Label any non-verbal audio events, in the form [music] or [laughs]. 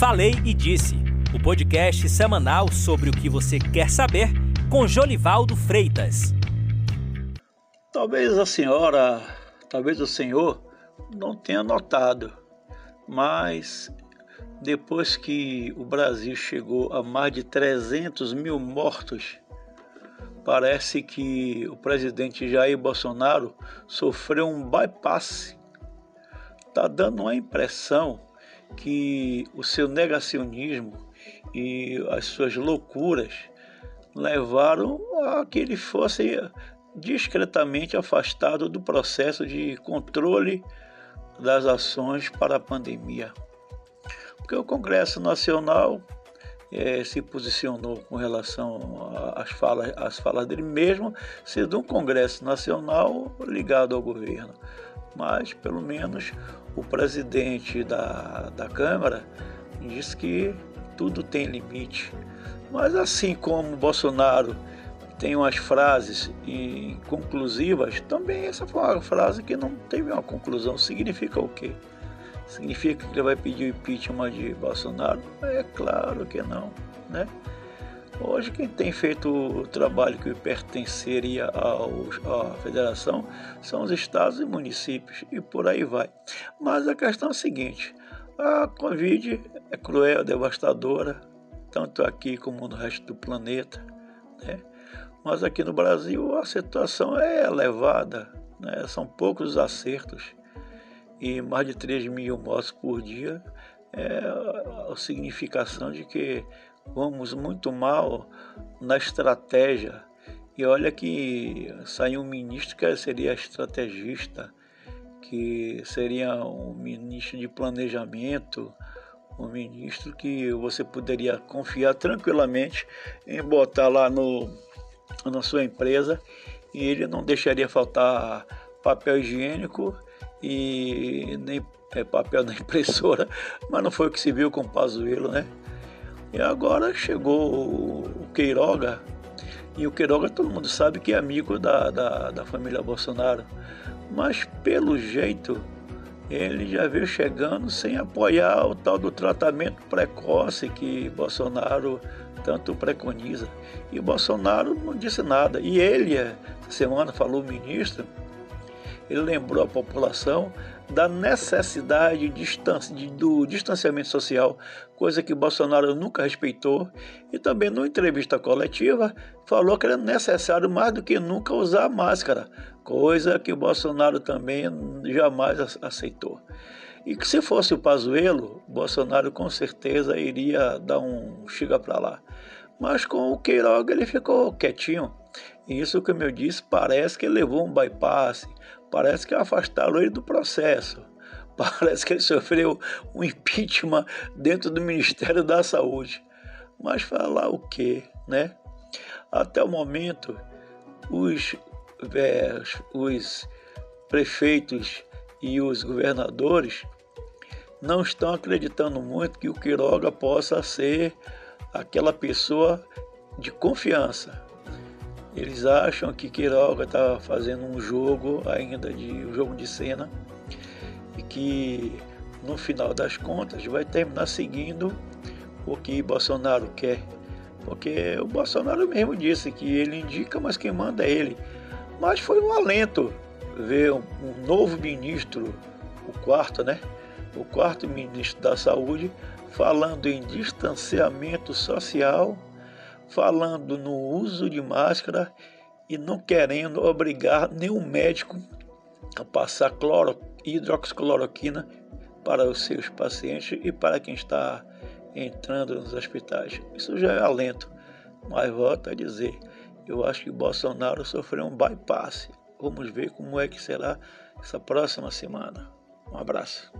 Falei e Disse, o podcast semanal sobre o que você quer saber com Jolivaldo Freitas. Talvez a senhora, talvez o senhor não tenha notado, mas depois que o Brasil chegou a mais de 300 mil mortos, parece que o presidente Jair Bolsonaro sofreu um bypass. Está dando uma impressão que o seu negacionismo e as suas loucuras levaram a que ele fosse discretamente afastado do processo de controle das ações para a pandemia. Porque o Congresso Nacional é, se posicionou com relação às falas, às falas dele, mesmo sendo um Congresso Nacional ligado ao governo. Mas, pelo menos, o presidente da, da Câmara disse que tudo tem limite. Mas, assim como Bolsonaro tem umas frases conclusivas, também essa foi uma frase que não teve uma conclusão. Significa o quê? Significa que ele vai pedir o impeachment de Bolsonaro? É claro que não, né? Hoje quem tem feito o trabalho que pertenceria à federação são os estados e municípios e por aí vai. Mas a questão é a seguinte, a Covid é cruel, devastadora, tanto aqui como no resto do planeta, né? Mas aqui no Brasil a situação é elevada, né? são poucos acertos e mais de 3 mil mortes por dia é a significação de que vamos muito mal na estratégia. E olha que saiu um ministro que seria estrategista, que seria um ministro de planejamento, um ministro que você poderia confiar tranquilamente em botar lá no, na sua empresa e ele não deixaria faltar papel higiênico e nem é, papel [laughs] da impressora, mas não foi o que se viu com o Pazuello, né? E agora chegou o Queiroga, e o Queiroga todo mundo sabe que é amigo da, da, da família Bolsonaro, mas pelo jeito ele já veio chegando sem apoiar o tal do tratamento precoce que Bolsonaro tanto preconiza. E Bolsonaro não disse nada. E ele, essa semana, falou ministro, ele lembrou a população da necessidade de, do distanciamento social, coisa que Bolsonaro nunca respeitou, e também numa entrevista coletiva falou que era necessário mais do que nunca usar máscara, coisa que Bolsonaro também jamais aceitou. E que se fosse o Pazuello, Bolsonaro com certeza iria dar um chega para lá. Mas com o Queiroga ele ficou quietinho. E isso, como eu disse, parece que levou um bypass, Parece que afastaram ele do processo. [laughs] Parece que ele sofreu um impeachment dentro do Ministério da Saúde. Mas falar o quê, né? Até o momento, os, é, os prefeitos e os governadores não estão acreditando muito que o Quiroga possa ser aquela pessoa de confiança. Eles acham que Quiroga está fazendo um jogo ainda de um jogo de cena e que no final das contas vai terminar seguindo o que Bolsonaro quer. Porque o Bolsonaro mesmo disse que ele indica, mas quem manda é ele. Mas foi um alento ver um, um novo ministro, o quarto, né? O quarto ministro da Saúde, falando em distanciamento social falando no uso de máscara e não querendo obrigar nenhum médico a passar cloro, hidroxicloroquina para os seus pacientes e para quem está entrando nos hospitais. Isso já é alento, mas volto a dizer, eu acho que Bolsonaro sofreu um bypass. Vamos ver como é que será essa próxima semana. Um abraço.